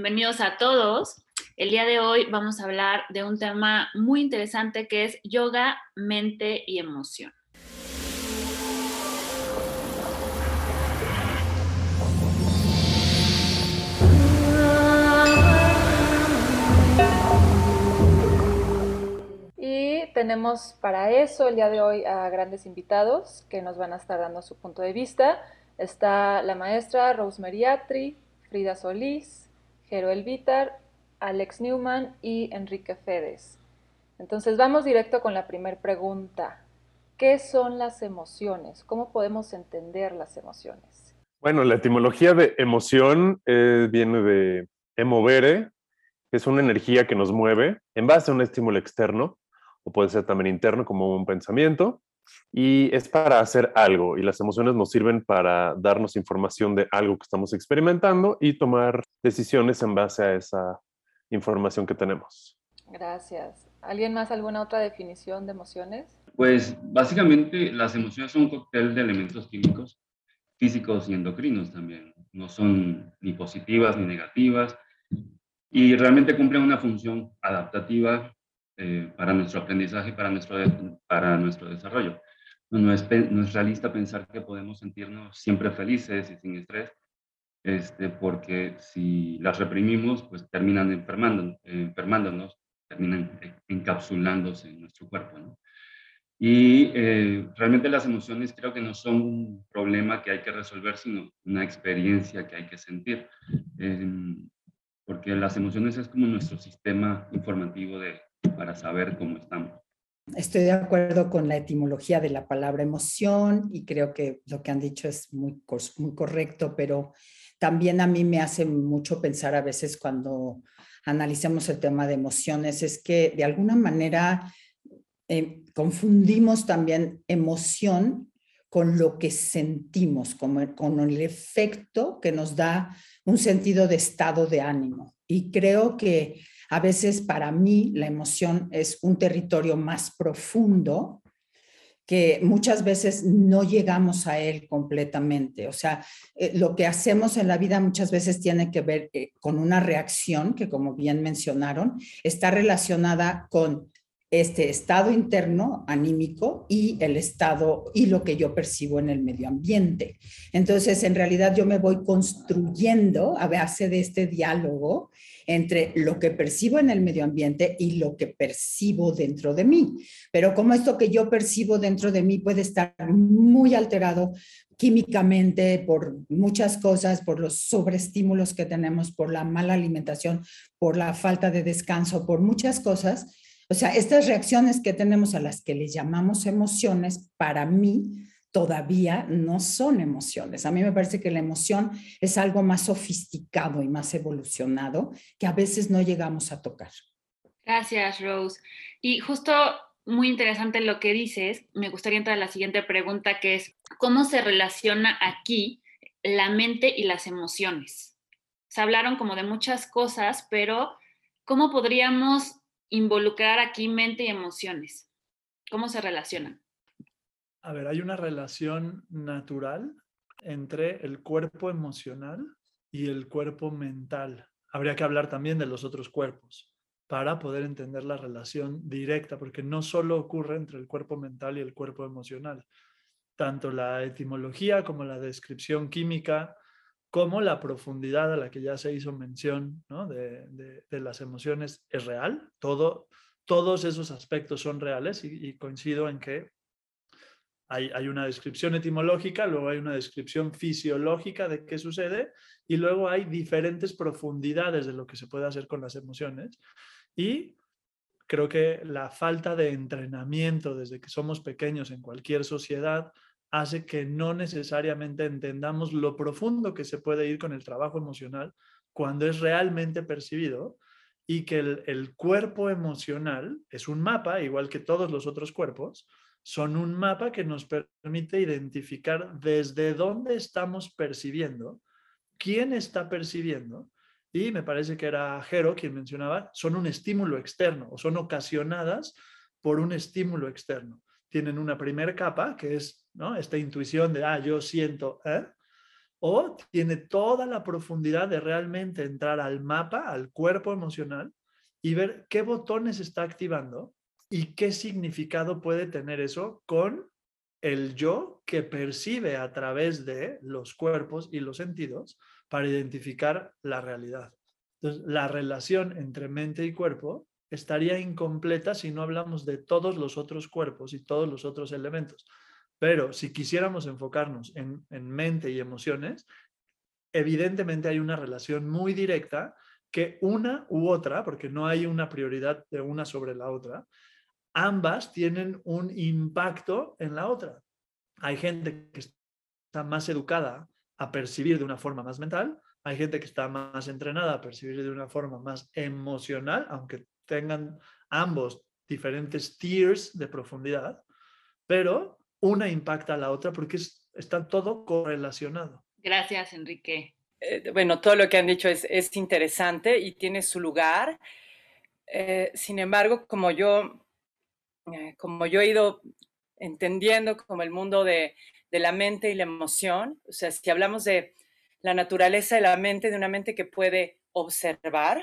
Bienvenidos a todos. El día de hoy vamos a hablar de un tema muy interesante que es yoga, mente y emoción. Y tenemos para eso el día de hoy a grandes invitados que nos van a estar dando su punto de vista. Está la maestra Rosemary Atri, Frida Solís, Jero Elvitar, Alex Newman y Enrique Fedes. Entonces vamos directo con la primera pregunta. ¿Qué son las emociones? ¿Cómo podemos entender las emociones? Bueno, la etimología de emoción eh, viene de emovere, que es una energía que nos mueve en base a un estímulo externo, o puede ser también interno como un pensamiento, y es para hacer algo y las emociones nos sirven para darnos información de algo que estamos experimentando y tomar decisiones en base a esa información que tenemos. Gracias. ¿Alguien más alguna otra definición de emociones? Pues básicamente las emociones son un cóctel de elementos químicos, físicos y endocrinos también. No son ni positivas ni negativas y realmente cumplen una función adaptativa eh, para nuestro aprendizaje, para nuestro, para nuestro desarrollo. No es, no es realista pensar que podemos sentirnos siempre felices y sin estrés, este, porque si las reprimimos, pues terminan enfermando, enfermándonos, terminan encapsulándose en nuestro cuerpo. ¿no? Y eh, realmente las emociones creo que no son un problema que hay que resolver, sino una experiencia que hay que sentir. Em, porque las emociones es como nuestro sistema informativo de, para saber cómo estamos. Estoy de acuerdo con la etimología de la palabra emoción y creo que lo que han dicho es muy, muy correcto, pero también a mí me hace mucho pensar a veces cuando analicemos el tema de emociones, es que de alguna manera eh, confundimos también emoción con lo que sentimos, con, con el efecto que nos da un sentido de estado de ánimo. Y creo que a veces para mí la emoción es un territorio más profundo que muchas veces no llegamos a él completamente. O sea, eh, lo que hacemos en la vida muchas veces tiene que ver eh, con una reacción que, como bien mencionaron, está relacionada con este estado interno anímico y el estado y lo que yo percibo en el medio ambiente. Entonces, en realidad yo me voy construyendo a base de este diálogo entre lo que percibo en el medio ambiente y lo que percibo dentro de mí. Pero como esto que yo percibo dentro de mí puede estar muy alterado químicamente por muchas cosas, por los sobreestímulos que tenemos, por la mala alimentación, por la falta de descanso, por muchas cosas, o sea, estas reacciones que tenemos a las que le llamamos emociones, para mí todavía no son emociones. A mí me parece que la emoción es algo más sofisticado y más evolucionado que a veces no llegamos a tocar. Gracias, Rose. Y justo muy interesante lo que dices. Me gustaría entrar a la siguiente pregunta, que es, ¿cómo se relaciona aquí la mente y las emociones? Se hablaron como de muchas cosas, pero ¿cómo podríamos involucrar aquí mente y emociones? ¿Cómo se relacionan? A ver, hay una relación natural entre el cuerpo emocional y el cuerpo mental. Habría que hablar también de los otros cuerpos para poder entender la relación directa, porque no solo ocurre entre el cuerpo mental y el cuerpo emocional. Tanto la etimología como la descripción química como la profundidad a la que ya se hizo mención de, las emociones es real. Todo, todos esos aspectos son reales y, coincido en que hay, una descripción etimológica, luego hay una descripción fisiológica de qué sucede y luego hay diferentes profundidades de lo que se puede hacer con las emociones. Y creo que la falta de entrenamiento desde que somos pequeños en cualquier sociedad hace que no necesariamente entendamos lo profundo que se puede ir con el trabajo emocional cuando es realmente percibido y que el, cuerpo emocional es un mapa, igual que todos los otros cuerpos, son un mapa que nos permite identificar desde dónde estamos percibiendo, quién está percibiendo, y me parece que era Jero quien mencionaba, son un estímulo externo o son ocasionadas por un estímulo externo. Tienen una primera capa, que es esta intuición de, ah, yo siento, ¿eh? o tiene toda la profundidad de realmente entrar al mapa, al cuerpo emocional y ver qué botones está activando y qué significado puede tener eso con el yo que percibe a través de los cuerpos y los sentidos para identificar la realidad. Entonces, la relación entre mente y cuerpo estaría incompleta si no hablamos de todos los otros cuerpos y todos los otros elementos. Pero si quisiéramos enfocarnos en, en mente y emociones, evidentemente hay una relación muy directa que una u otra, porque no hay una prioridad de una sobre la otra, ambas tienen un impacto en la otra. Hay gente que está más educada a percibir de una forma más mental, hay gente que está más entrenada a percibir de una forma más emocional, aunque tengan ambos diferentes tiers de profundidad, pero una impacta a la otra porque está todo correlacionado. Gracias, Enrique. Eh, bueno, todo lo que han dicho es, es interesante y tiene su lugar. Eh, sin embargo, como yo, eh, como yo he ido entendiendo como el mundo de, de, la mente y la emoción, o sea, si hablamos de la naturaleza de la mente, de una mente que puede observar,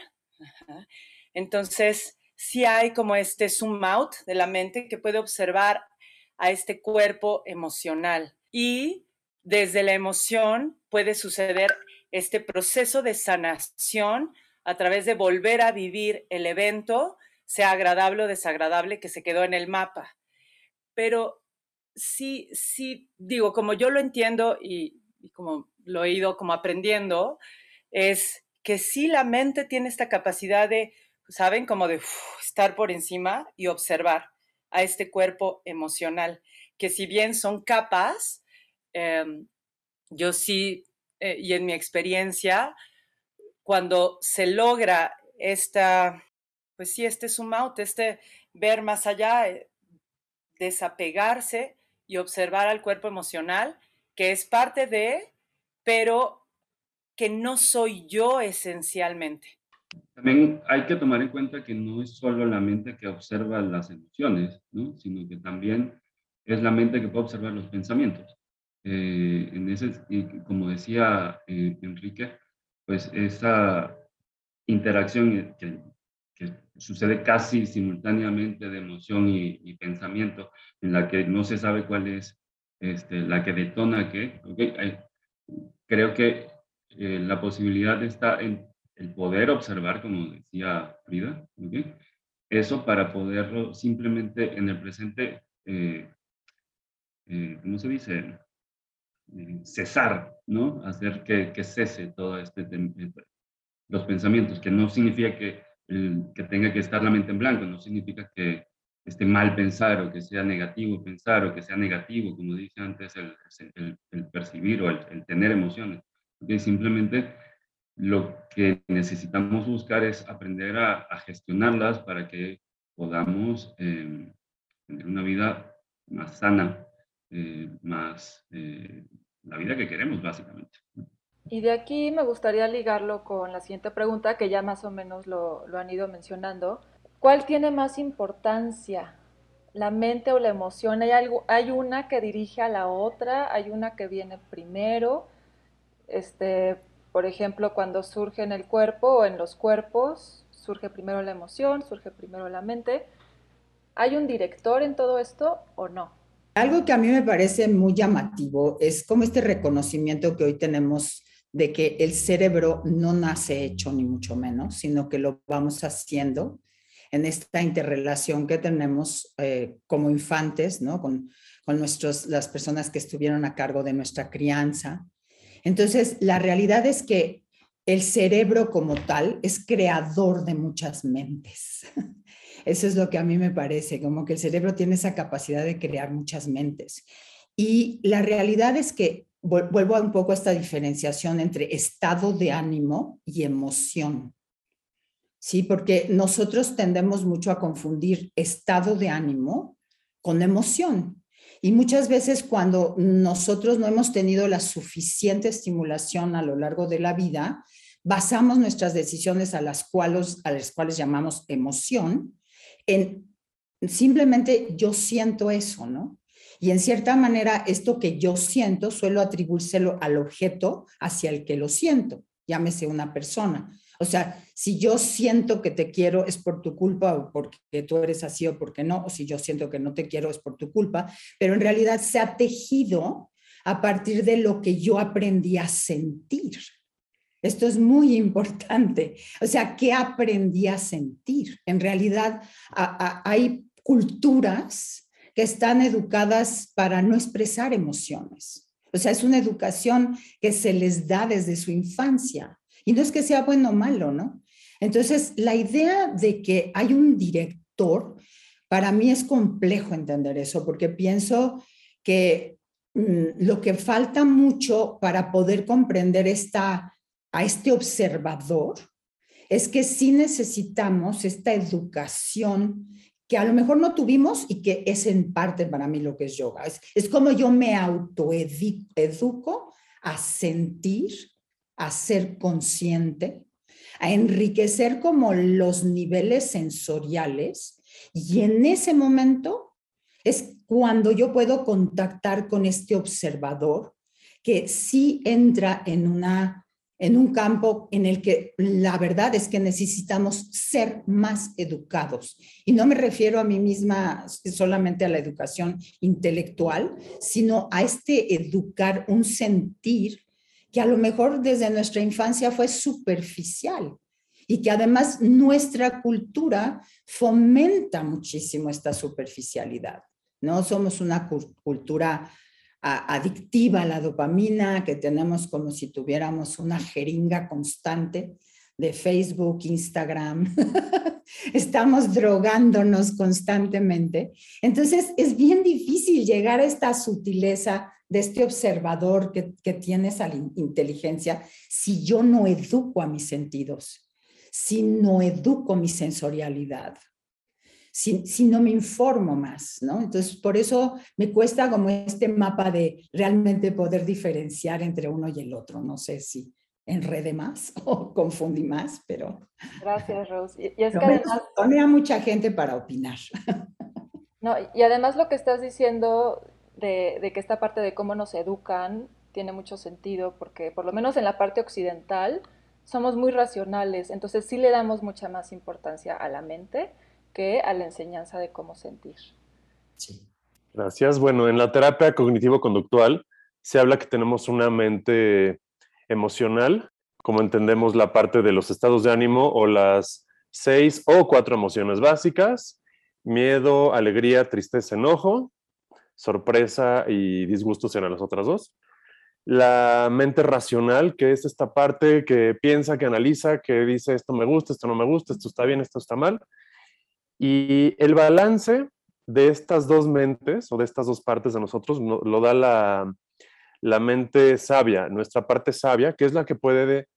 entonces sí hay como este zoom out de la mente que puede observar a este cuerpo emocional y desde la emoción puede suceder este proceso de sanación a través de volver a vivir el evento, sea agradable o desagradable, que se quedó en el mapa. Pero sí, sí, digo, como yo lo entiendo y, como lo he ido como aprendiendo, es que sí la mente tiene esta capacidad de, ¿saben? Como de estar por encima y observar a este cuerpo emocional, que si bien son capas, em, yo sí eh, y en mi experiencia, cuando se logra esta, pues sí, este zoom out, este ver más allá, eh, desapegarse y observar al cuerpo emocional, que es parte de, pero que no soy yo esencialmente. También hay que tomar en cuenta que no es solo la mente que observa las emociones, ¿no? sino que también es la mente que puede observar los pensamientos. Eh, en ese, como decía eh, Enrique, pues esa interacción que, que, sucede casi simultáneamente de emoción y, pensamiento, en la que no se sabe cuál es este, la que detona qué, okay, creo que eh, la posibilidad está en el poder observar, como decía Frida, okay, eso para poderlo simplemente en el presente, ¿cómo se dice? Eh, cesar, ¿no? Hacer que, que cese todo este, eh, los pensamientos, que no significa que, que tenga que estar la mente en blanco, no significa que esté mal pensar o que sea negativo pensar o que sea negativo, como dije antes, el, el, percibir o el, tener emociones. simplemente lo que necesitamos buscar es aprender a, gestionarlas para que podamos eh, tener una vida más sana, eh, más eh, la vida que queremos, básicamente. Y de aquí me gustaría ligarlo con la siguiente pregunta, que ya más o menos lo, lo han ido mencionando. ¿Cuál tiene más importancia, la mente o la emoción? ¿Hay, algo, ¿Hay una que dirige a la otra? ¿Hay una que viene primero? Este, por ejemplo, cuando surge en el cuerpo o en los cuerpos, surge primero la emoción, surge primero la mente. ¿Hay un director en todo esto o no? Algo que a mí me parece muy llamativo es como este reconocimiento que hoy tenemos de que el cerebro no nace hecho ni mucho menos, sino que lo vamos haciendo en esta interrelación que tenemos eh, como infantes, ¿no? Con, con nuestros, las personas que estuvieron a cargo de nuestra crianza. Entonces, la realidad es que el cerebro como tal es creador de muchas mentes. Eso es lo que a mí me parece, como que el cerebro tiene esa capacidad de crear muchas mentes. Y la realidad es que vuelvo un poco a esta diferenciación entre estado de ánimo y emoción. Sí, porque nosotros tendemos mucho a confundir estado de ánimo con emoción. Y muchas veces cuando nosotros no hemos tenido la suficiente estimulación a lo largo de la vida, basamos nuestras decisiones a las cuales, a las cuales llamamos emoción en simplemente yo siento eso, ¿no? Y en cierta manera, esto que yo siento, suelo atribuírselo al objeto hacia el que lo siento, llámese una persona. O sea, si yo siento que te quiero es por tu culpa o porque tú eres así o porque no, o si yo siento que no te quiero es por tu culpa, pero en realidad se ha tejido a partir de lo que yo aprendí a sentir. Esto es muy importante. O sea, ¿qué aprendí a sentir? En realidad hay culturas que están educadas para no expresar emociones. O sea, es una educación que se les da desde su infancia. Y no es que sea bueno o malo, ¿no? Entonces, la idea de que hay un director, para mí es complejo entender eso, porque pienso que mm, lo que falta mucho para poder comprender esta, a este observador es que sí necesitamos esta educación que a lo mejor no tuvimos y que es en parte para mí lo que es yoga. Es, es como yo me autoeduco a sentir a ser consciente, enriquecer como los niveles sensoriales y en ese momento es cuando yo puedo contactar con este observador que sí entra en una en un campo en el que la verdad es que necesitamos ser más educados. Y no me refiero a mí misma solamente a la educación intelectual, sino a este educar un sentir que a lo mejor desde nuestra infancia fue superficial y que además nuestra cultura fomenta muchísimo esta superficialidad. ¿no? Somos una cultura adictiva a la dopamina, que tenemos como si tuviéramos una jeringa constante de Facebook, Instagram. Estamos drogándonos constantemente. Entonces es bien difícil llegar a esta sutileza de este observador que, que tiene esa inteligencia si yo no educo a mis sentidos, si no educo mi sensorialidad, si, si, no me informo más, ¿no? Entonces, por eso me cuesta como este mapa de realmente poder diferenciar entre uno y el otro. No sé si enrede más o confundí más, pero... Gracias, Rose. Y, es que además... A mucha gente para opinar. No, y además lo que estás diciendo de, que esta parte de cómo nos educan tiene mucho sentido porque por lo menos en la parte occidental somos muy racionales, entonces sí le damos mucha más importancia a la mente que a la enseñanza de cómo sentir. Sí. Gracias. Bueno, en la terapia cognitivo-conductual se habla que tenemos una mente emocional, como entendemos la parte de los estados de ánimo o las seis o cuatro emociones básicas, miedo, alegría, tristeza, enojo, sorpresa y disgusto serán las otras dos. La mente racional, que es esta parte que piensa, que analiza, que dice esto me gusta, esto no me gusta, esto está bien, esto está mal. Y el balance de estas dos mentes o de estas dos partes de nosotros lo da la, la mente sabia, nuestra parte sabia, que es la que puede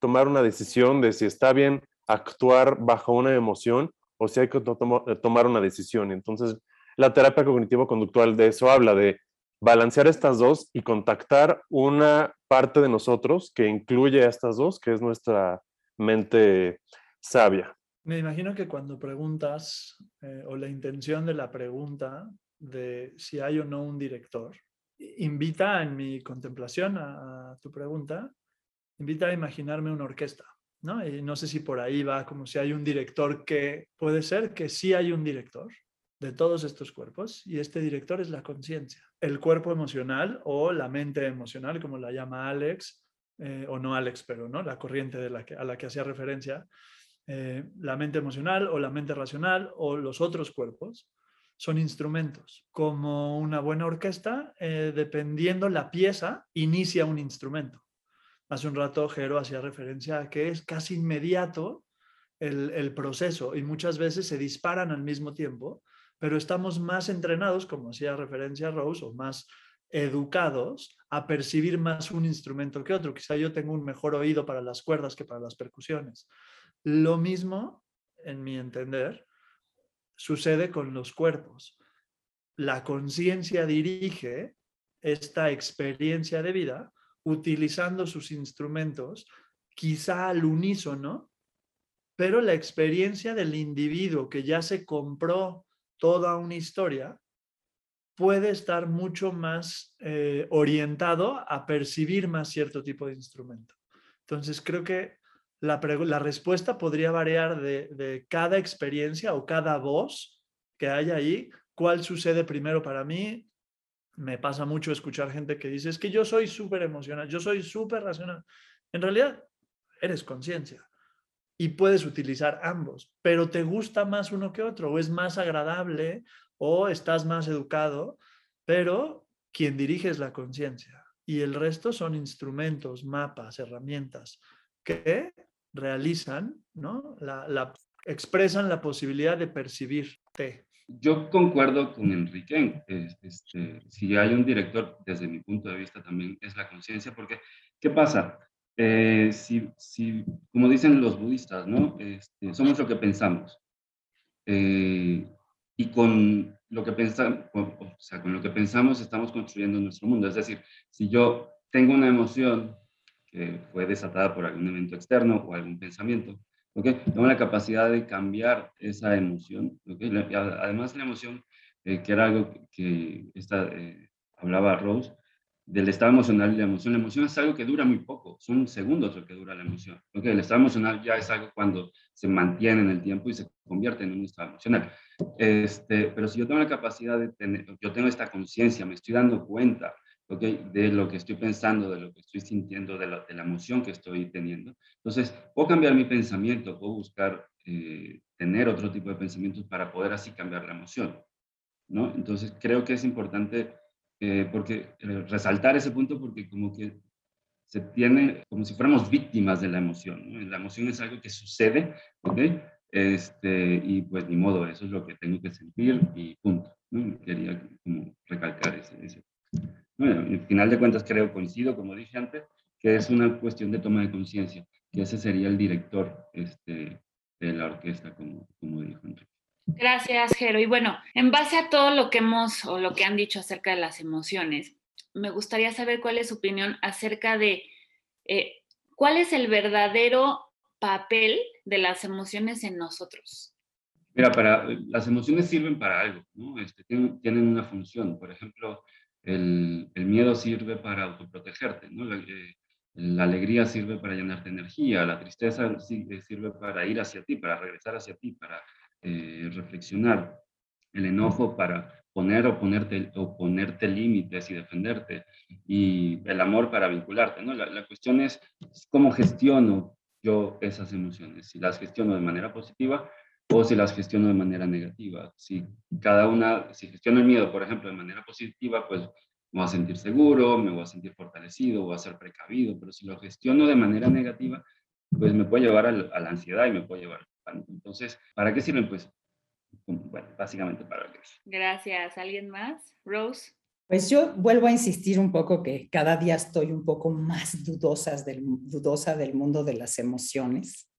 tomar una decisión de si está bien actuar bajo una emoción o si hay que tomar una decisión. Entonces, la terapia cognitivo-conductual de eso habla, de balancear estas dos y contactar una parte de nosotros que incluye a estas dos, que es nuestra mente sabia. Me imagino que cuando preguntas, eh, o la intención de la pregunta de si hay o no un director, invita en mi contemplación a, tu pregunta, invita a imaginarme una orquesta. ¿no? Y no sé si por ahí va como si hay un director que puede ser que sí hay un director, de todos estos cuerpos y este director es la conciencia. El cuerpo emocional o la mente emocional, como la llama Alex, eh, o no Alex, pero ¿no? la corriente de la que, a la que hacía referencia, eh, la mente emocional o la mente racional o los otros cuerpos son instrumentos. Como una buena orquesta, eh, dependiendo la pieza, inicia un instrumento. Hace un rato Jero hacía referencia a que es casi inmediato el, el proceso y muchas veces se disparan al mismo tiempo pero estamos más entrenados, como hacía referencia Rose, o más educados a percibir más un instrumento que otro. Quizá yo tengo un mejor oído para las cuerdas que para las percusiones. Lo mismo, en mi entender, sucede con los cuerpos. La conciencia dirige esta experiencia de vida utilizando sus instrumentos, quizá al unísono, pero la experiencia del individuo que ya se compró toda una historia, puede estar mucho más eh, orientado a percibir más cierto tipo de instrumento. Entonces, creo que la, respuesta podría variar de, de, cada experiencia o cada voz que hay ahí. ¿Cuál sucede primero para mí? Me pasa mucho escuchar gente que dice, es que yo soy súper emocional, yo soy súper racional. En realidad, eres conciencia y puedes utilizar ambos, pero te gusta más uno que otro o es más agradable o estás más educado, pero quien dirige es la conciencia y el resto son instrumentos, mapas, herramientas que realizan, ¿no? La, expresan la posibilidad de percibirte. Yo concuerdo con Enrique. Este, si hay un director, desde mi punto de vista también es la conciencia, porque ¿qué pasa? Eh, si, si, como dicen los budistas, ¿no? Este, somos lo que pensamos. Eh, y con lo que pensamos, o sea, con lo que pensamos estamos construyendo nuestro mundo. Es decir, si yo tengo una emoción que fue desatada por algún evento externo o algún pensamiento, ¿okay? tengo la capacidad de cambiar esa emoción. ¿okay? Además, la emoción, eh, que era algo que esta, eh, hablaba Rose, del estado emocional y la emoción. La emoción es algo que dura muy poco, son segundos lo que dura la emoción. ¿okay? El estado emocional ya es algo cuando se mantiene en el tiempo y se convierte en un estado emocional. Este, pero si yo tengo la capacidad de tener, yo tengo esta conciencia, me estoy dando cuenta ¿okay? de lo que estoy pensando, de lo que estoy sintiendo, de la, de la, emoción que estoy teniendo. Entonces, puedo cambiar mi pensamiento, puedo buscar eh, tener otro tipo de pensamientos para poder así cambiar la emoción. ¿no? Entonces, creo que es importante eh, porque eh, resaltar ese punto porque como que se tiene como si fuéramos víctimas de la emoción. ¿no? La emoción es algo que sucede, ¿ok? Este, y pues ni modo, eso es lo que tengo que sentir y punto. ¿no? Quería como recalcar ese. ese. Bueno, al final de cuentas creo, coincido, como dije antes, que es una cuestión de toma de conciencia, que ese sería el director este, de la orquesta, como, como dijo Enrique. Gracias, Jero. Y bueno, en base a todo lo que hemos o lo que han dicho acerca de las emociones, me gustaría saber cuál es su opinión acerca de eh, cuál es el verdadero papel de las emociones en nosotros. Mira, para, las emociones sirven para algo, ¿no? Este, tienen, tienen, una función. Por ejemplo, el, miedo sirve para autoprotegerte, ¿no? La, eh, alegría sirve para llenarte energía, la tristeza eh, sirve para ir hacia ti, para regresar hacia ti, para eh, reflexionar, el enojo para poner o ponerte, o ponerte límites y defenderte, y el amor para vincularte. ¿no? La, cuestión es cómo gestiono yo esas emociones, si las gestiono de manera positiva o si las gestiono de manera negativa. Si cada una, si gestiono el miedo, por ejemplo, de manera positiva, pues me voy a sentir seguro, me voy a sentir fortalecido, voy a ser precavido, pero si lo gestiono de manera negativa, pues me puede llevar a la ansiedad y me puede llevar entonces, ¿para qué sirven? Pues, bueno, básicamente para qué. Gracias. ¿Alguien más? Rose. Pues yo vuelvo a insistir un poco que cada día estoy un poco más dudosas del, dudosa del mundo de las emociones,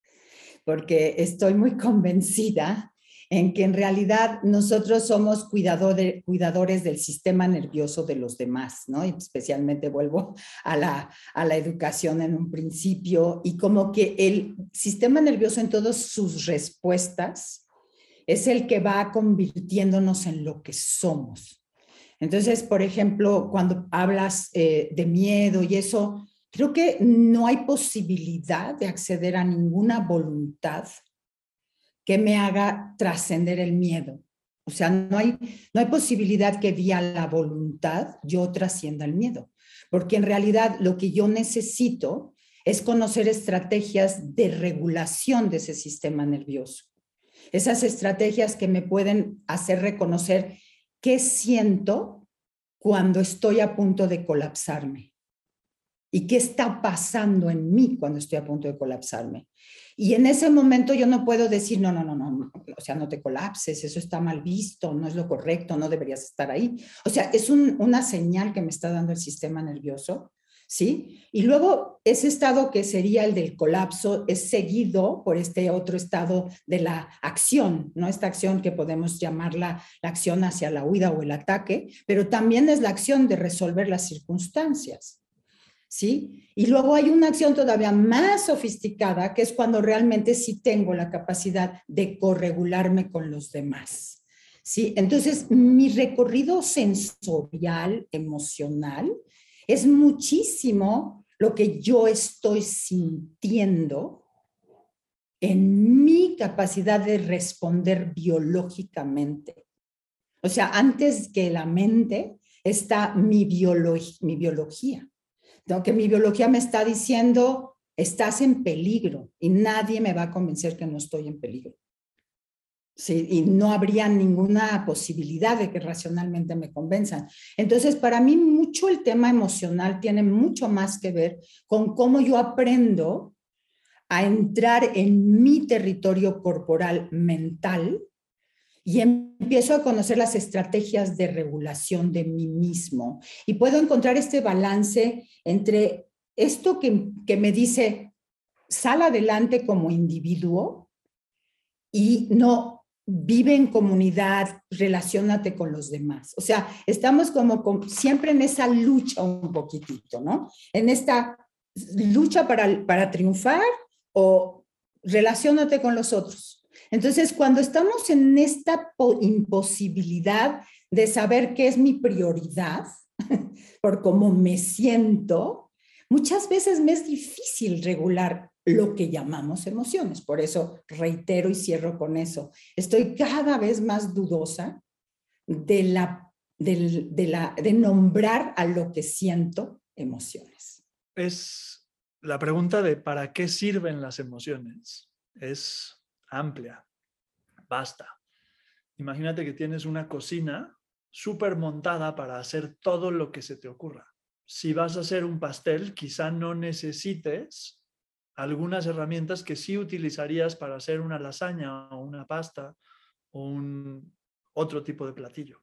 porque estoy muy convencida en que en realidad nosotros somos cuidadores, del sistema nervioso de los demás, ¿no? Y especialmente vuelvo a la, a la educación en un principio y como que el sistema nervioso en todas sus respuestas es el que va convirtiéndonos en lo que somos. Entonces, por ejemplo, cuando hablas eh, de miedo y eso, creo que no hay posibilidad de acceder a ninguna voluntad que me haga trascender el miedo. O sea, no hay, no hay posibilidad que vía la voluntad yo trascienda el miedo, porque en realidad lo que yo necesito es conocer estrategias de regulación de ese sistema nervioso. Esas estrategias que me pueden hacer reconocer qué siento cuando estoy a punto de colapsarme y qué está pasando en mí cuando estoy a punto de colapsarme. Y en ese momento yo no puedo decir, no, no, no, no, o sea, no te colapses, eso está mal visto, no es lo correcto, no deberías estar ahí. O sea, es una señal que me está dando el sistema nervioso, ¿sí? Y luego ese estado que sería el del colapso es seguido por este otro estado de la acción, ¿no? Esta acción que podemos llamarla la acción hacia la huida o el ataque, pero también es la acción de resolver las circunstancias. ¿Sí? Y luego hay una acción todavía más sofisticada, que es cuando realmente sí tengo la capacidad de corregularme con los demás. Sí, entonces mi recorrido sensorial, emocional, es muchísimo lo que yo estoy sintiendo en mi capacidad de responder biológicamente. O sea, antes que la mente está mi, mi biología. Que mi biología me está diciendo, estás en peligro y nadie me va a convencer que no estoy en peligro. Sí, y no habría ninguna posibilidad de que racionalmente me convenzan. Entonces, para mí mucho el tema emocional tiene mucho más que ver con cómo yo aprendo a entrar en mi territorio corporal mental y empiezo a conocer las estrategias de regulación de mí mismo. Y puedo encontrar este balance entre esto que, que me dice, sal adelante como individuo y no vive en comunidad, relacionate con los demás. O sea, estamos como siempre en esa lucha un poquitito, ¿no? En esta lucha para, para triunfar o relacionate con los otros. Entonces, cuando estamos en esta imposibilidad de saber qué es mi prioridad, por cómo me siento, muchas veces me es difícil regular lo que llamamos emociones. Por eso reitero y cierro con eso. Estoy cada vez más dudosa de, la, de, la, de nombrar a lo que siento emociones. Es la pregunta de ¿para qué sirven las emociones? Es amplia. Basta. Imagínate que tienes una cocina súper montada para hacer todo lo que se te ocurra. Si vas a hacer un pastel, quizá no necesites algunas herramientas que sí utilizarías para hacer una lasaña o una pasta o un otro tipo de platillo.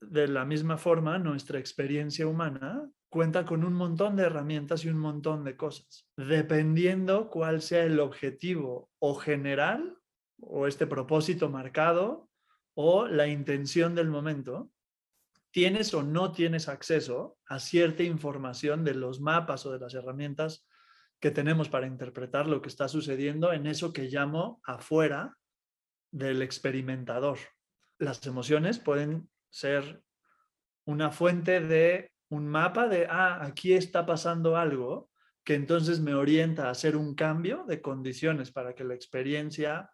De la misma forma, nuestra experiencia humana cuenta con un montón de herramientas y un montón de cosas. Dependiendo cuál sea el objetivo o general o este propósito marcado o la intención del momento, tienes o no tienes acceso a cierta información de los mapas o de las herramientas que tenemos para interpretar lo que está sucediendo en eso que llamo afuera del experimentador. Las emociones pueden ser una fuente de un mapa de, ah, aquí está pasando algo, que entonces me orienta a hacer un cambio de condiciones para que la experiencia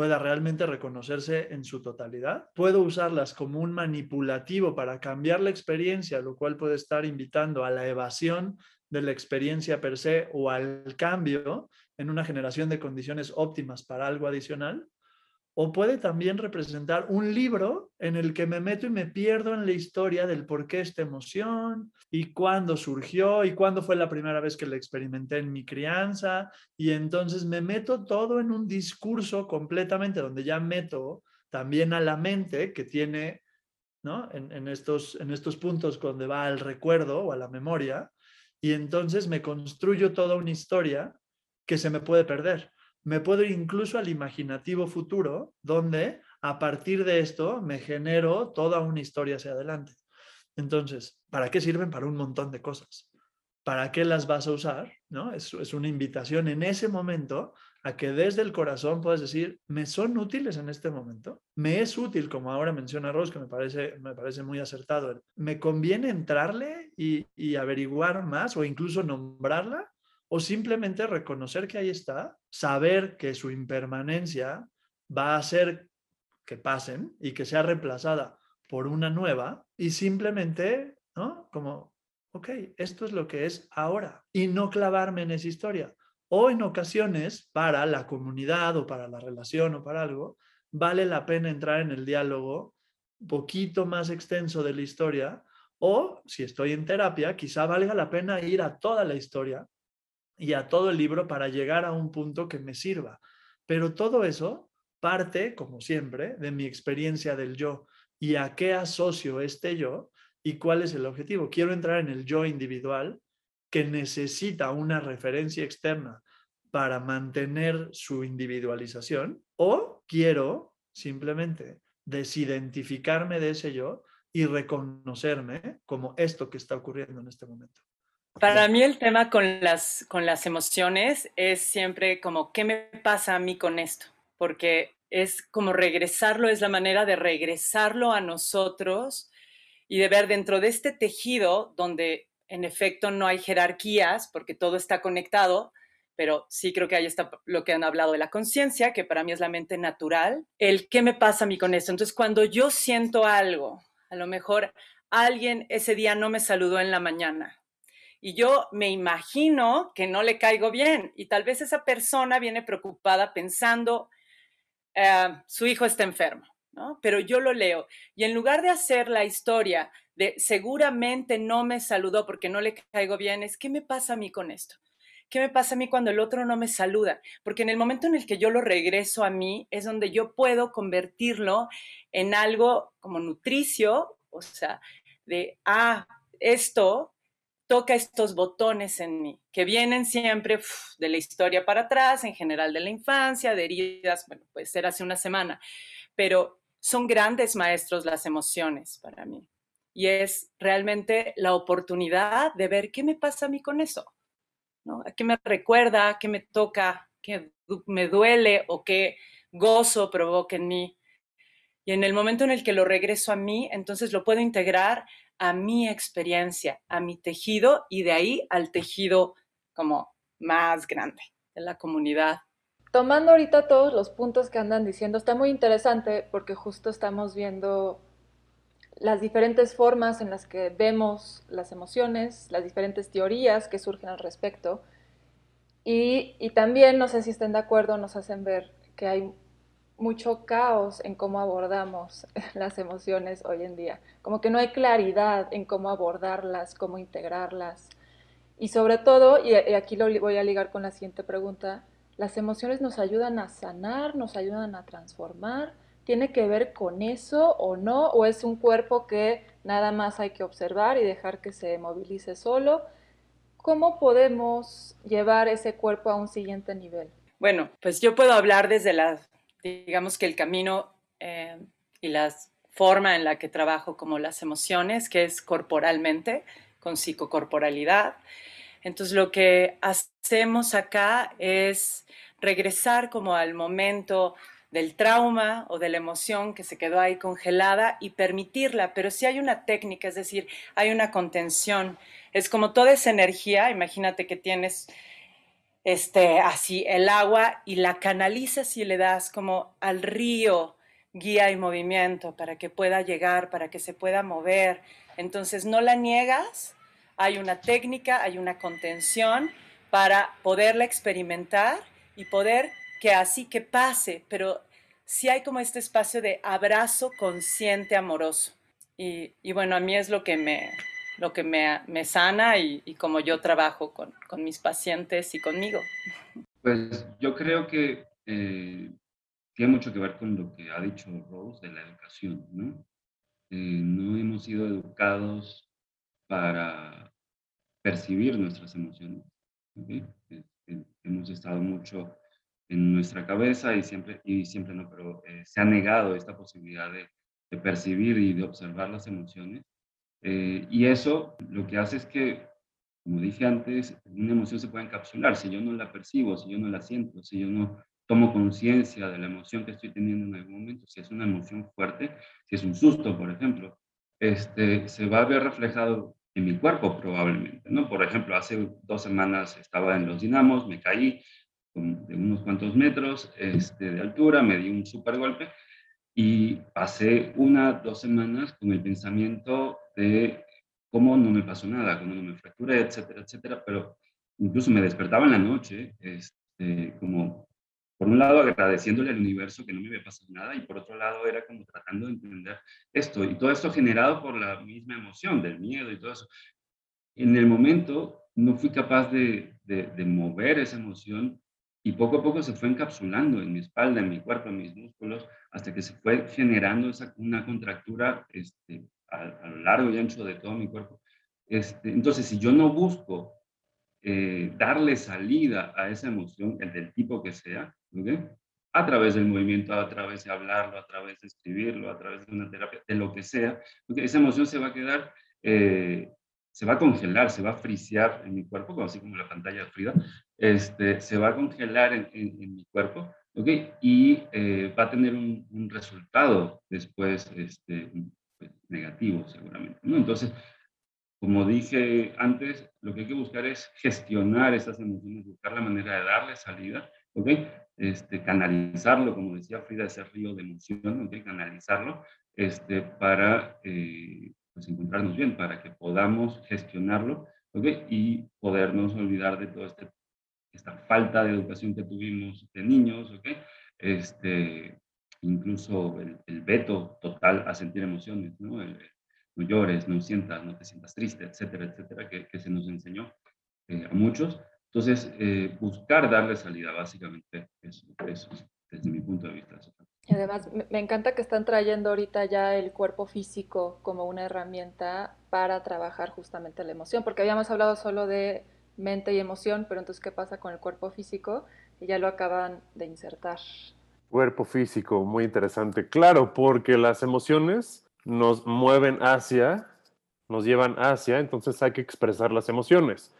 pueda realmente reconocerse en su totalidad. Puedo usarlas como un manipulativo para cambiar la experiencia, lo cual puede estar invitando a la evasión de la experiencia per se o al cambio en una generación de condiciones óptimas para algo adicional, o puede también representar un libro en el que me meto y me pierdo en la historia del por qué esta emoción y cuándo surgió y cuándo fue la primera vez que la experimenté en mi crianza. Y entonces me meto todo en un discurso completamente donde ya meto también a la mente que tiene, ¿no? En, estos, en estos puntos donde va al recuerdo o a la memoria, y entonces me construyo toda una historia que se me puede perder. Me puedo ir incluso al imaginativo futuro, donde a partir de esto me genero toda una historia hacia adelante. Entonces, ¿para qué sirven? Para un montón de cosas. ¿Para qué las vas a usar? ¿No? Es, una invitación en ese momento a que desde el corazón puedas decir, ¿me son útiles en este momento? ¿Me es útil, como ahora menciona Ross, que me parece, muy acertado? ¿Me conviene entrarle y averiguar más o incluso nombrarla? ¿O simplemente reconocer que ahí está, saber que su impermanencia va a hacer que pasen y que sea reemplazada por una nueva y simplemente, ¿no? Como, ok, esto es lo que es ahora y no clavarme en esa historia o en ocasiones para la comunidad o para la relación o para algo, vale la pena entrar en el diálogo poquito más extenso de la historia o si estoy en terapia, quizá valga la pena ir a toda la historia y a todo el libro para llegar a un punto que me sirva. Pero todo eso parte, como siempre, de mi experiencia del yo y a qué asocio este yo y cuál es el objetivo. Quiero entrar en el yo individual que necesita una referencia externa para mantener su individualización o quiero simplemente desidentificarme de ese yo y reconocerme como esto que está ocurriendo en este momento. Para mí el tema con las, con las emociones es siempre como, ¿qué me pasa a mí con esto? Porque es como regresarlo, es la manera de regresarlo a nosotros y de ver dentro de este tejido donde en efecto no hay jerarquías porque todo está conectado, pero sí creo que ahí está lo que han hablado de la conciencia, que para mí es la mente natural, el qué me pasa a mí con esto. Entonces, cuando yo siento algo, a lo mejor alguien ese día no me saludó en la mañana y yo me imagino que no le caigo bien y tal vez esa persona viene preocupada pensando, eh, su hijo está enfermo, ¿no? Pero yo lo leo y en lugar de hacer la historia de seguramente no me saludó porque no le caigo bien, es ¿qué me pasa a mí con esto? ¿Qué me pasa a mí cuando el otro no me saluda? Porque en el momento en el que yo lo regreso a mí es donde yo puedo convertirlo en algo como nutricio, o sea, de, ah, esto toca estos botones en mí, que vienen siempre de la historia para atrás, en general de la infancia, de heridas, bueno, puede ser hace una semana, pero son grandes maestros las emociones para mí. Y es realmente la oportunidad de ver qué me pasa a mí con eso. ¿no? ¿A qué me recuerda? ¿Qué me toca? ¿Qué me duele? ¿O qué gozo provoca en mí? Y en el momento en el que lo regreso a mí, entonces lo puedo integrar a mi experiencia, a mi tejido y de ahí al tejido como más grande de la comunidad. Tomando ahorita todos los puntos que andan diciendo, está muy interesante porque justo estamos viendo las diferentes formas en las que vemos las emociones, las diferentes teorías que surgen al respecto. Y, y, también, no sé si estén de acuerdo, nos hacen ver que hay mucho caos en cómo abordamos las emociones hoy en día. Como que no hay claridad en cómo abordarlas, cómo integrarlas. Y sobre todo, y aquí lo voy a ligar con la siguiente pregunta, las emociones nos ayudan a sanar, nos ayudan a transformar, ¿Tiene que ver con eso o no? ¿O es un cuerpo que nada más hay que observar y dejar que se movilice solo? ¿Cómo podemos llevar ese cuerpo a un siguiente nivel? Bueno, pues yo puedo hablar desde la, digamos que el camino eh, y la forma en la que trabajo como las emociones, que es corporalmente, con psicocorporalidad. Entonces lo que hacemos acá es regresar como al momento del trauma o de la emoción que se quedó ahí congelada y permitirla, pero si hay una técnica, es decir, hay una contención. Es como toda esa energía, imagínate que tienes este así el agua y la canalizas y le das como al río guía y movimiento para que pueda llegar, para que se pueda mover. Entonces no la niegas, hay una técnica, hay una contención para poderla experimentar y poder que así que pase, pero sí hay como este espacio de abrazo consciente, amoroso. Y, bueno, a mí es lo que me, lo que me, me sana y, y, como yo trabajo con, con, mis pacientes y conmigo. Pues yo creo que eh, tiene mucho que ver con lo que ha dicho Rose de la educación, ¿no? Eh, no hemos sido educados para percibir nuestras emociones. ¿okay? Este, hemos estado mucho en nuestra cabeza y siempre, y siempre no, pero eh, se ha negado esta posibilidad de, de, percibir y de observar las emociones. Eh, y eso lo que hace es que, como dije antes, una emoción se puede encapsular. Si yo no la percibo, si yo no la siento, si yo no tomo conciencia de la emoción que estoy teniendo en algún momento, si es una emoción fuerte, si es un susto, por ejemplo, este, se va a ver reflejado en mi cuerpo probablemente, ¿no? Por ejemplo, hace dos semanas estaba en los dinamos, me caí, de unos cuantos metros este, de altura, me di un super golpe y pasé una, dos semanas con el pensamiento de cómo no me pasó nada, cómo no me fracturé, etcétera, etcétera, pero incluso me despertaba en la noche, este, como por un lado agradeciéndole al universo que no me había pasado nada y por otro lado era como tratando de entender esto y todo esto generado por la misma emoción del miedo y todo eso. En el momento no fui capaz de, de, de mover esa emoción y poco a poco se fue encapsulando en mi espalda, en mi cuerpo, en mis músculos, hasta que se fue generando esa, una contractura este, a, lo largo y ancho de todo mi cuerpo. Este, entonces, si yo no busco eh, darle salida a esa emoción, el del tipo que sea, a través del movimiento, a través de hablarlo, a través de escribirlo, a través de una terapia, de lo que sea, porque esa emoción se va a quedar eh, se va a congelar, se va a frisear en mi cuerpo, así como la pantalla de Frida, este, se va a congelar en, mi cuerpo ¿ok? Y eh, va a tener un, resultado después este, negativo seguramente, ¿no? Entonces, como dije antes, lo que hay que buscar es gestionar esas emociones, buscar la manera de darle salida, ¿ok? Este, canalizarlo, como decía Frida, ese río de emoción. Canalizarlo este, para eh, pues encontrarnos bien, para que podamos gestionarlo, ¿ok? Y podernos olvidar de toda este, esta falta de educación que tuvimos de niños, ¿ok? Este, incluso el, veto total a sentir emociones, ¿no? no llores, no sientas, no te sientas triste, etcétera, etcétera, que, se nos enseñó eh, a muchos. Entonces, eh, buscar darle salida, básicamente, eso, eso, desde mi punto de vista. Además, me encanta que están trayendo ahorita ya el cuerpo físico como una herramienta para trabajar justamente la emoción, porque habíamos hablado solo de mente y emoción, pero entonces, ¿qué pasa con el cuerpo físico? Y ya lo acaban de insertar. Cuerpo físico, muy interesante. Claro, porque las emociones nos mueven hacia, nos llevan hacia, entonces hay que expresar las emociones.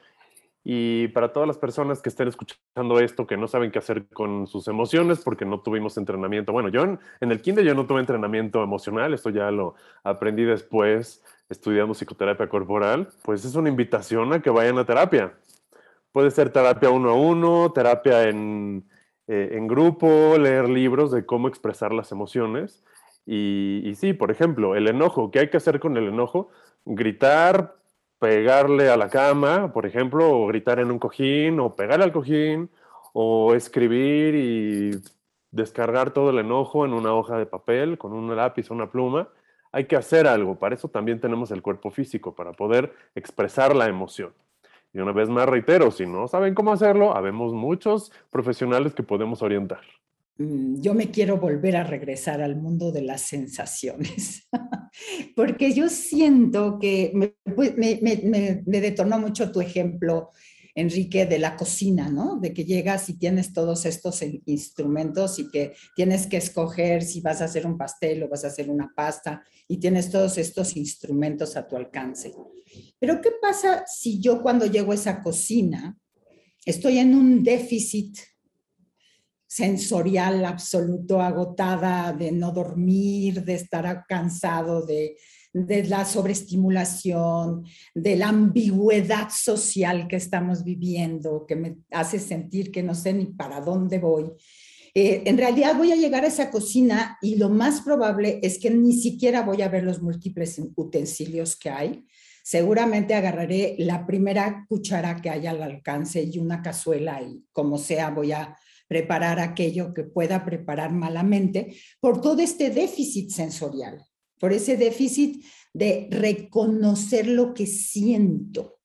Y para todas las personas que estén escuchando esto, que no saben qué hacer con sus emociones porque no tuvimos entrenamiento. Bueno, yo en, el kinder yo no tuve entrenamiento emocional, esto ya lo aprendí después estudiando psicoterapia corporal. Pues es una invitación a que vayan a terapia. Puede ser terapia uno a uno, terapia en, eh, en grupo, leer libros de cómo expresar las emociones. Y, y sí, por ejemplo, el enojo, ¿qué hay que hacer con el enojo? Gritar, pegarle a la cama, por ejemplo, o gritar en un cojín, o pegar al cojín, o escribir y descargar todo el enojo en una hoja de papel con un lápiz o una pluma. Hay que hacer algo, para eso también tenemos el cuerpo físico, para poder expresar la emoción. Y una vez más reitero, si no saben cómo hacerlo, habemos muchos profesionales que podemos orientar. Mm, yo me quiero volver a regresar al mundo de las sensaciones, porque yo siento que pues, me, detonó mucho tu ejemplo, Enrique, de la cocina, ¿no? De que llegas y tienes todos estos instrumentos y que tienes que escoger si vas a hacer un pastel o vas a hacer una pasta y tienes todos estos instrumentos a tu alcance. Pero ¿qué pasa si yo cuando llego a esa cocina estoy en un déficit sensorial absoluto, agotada de no dormir, de estar cansado, de, de la sobreestimulación, de la ambigüedad social que estamos viviendo, que me hace sentir que no sé ni para dónde voy. Eh, en realidad voy a llegar a esa cocina y lo más probable es que ni siquiera voy a ver los múltiples utensilios que hay. Seguramente agarraré la primera cuchara que haya al alcance y una cazuela y como sea voy a preparar aquello que pueda preparar malamente por todo este déficit sensorial, por ese déficit de reconocer lo que siento.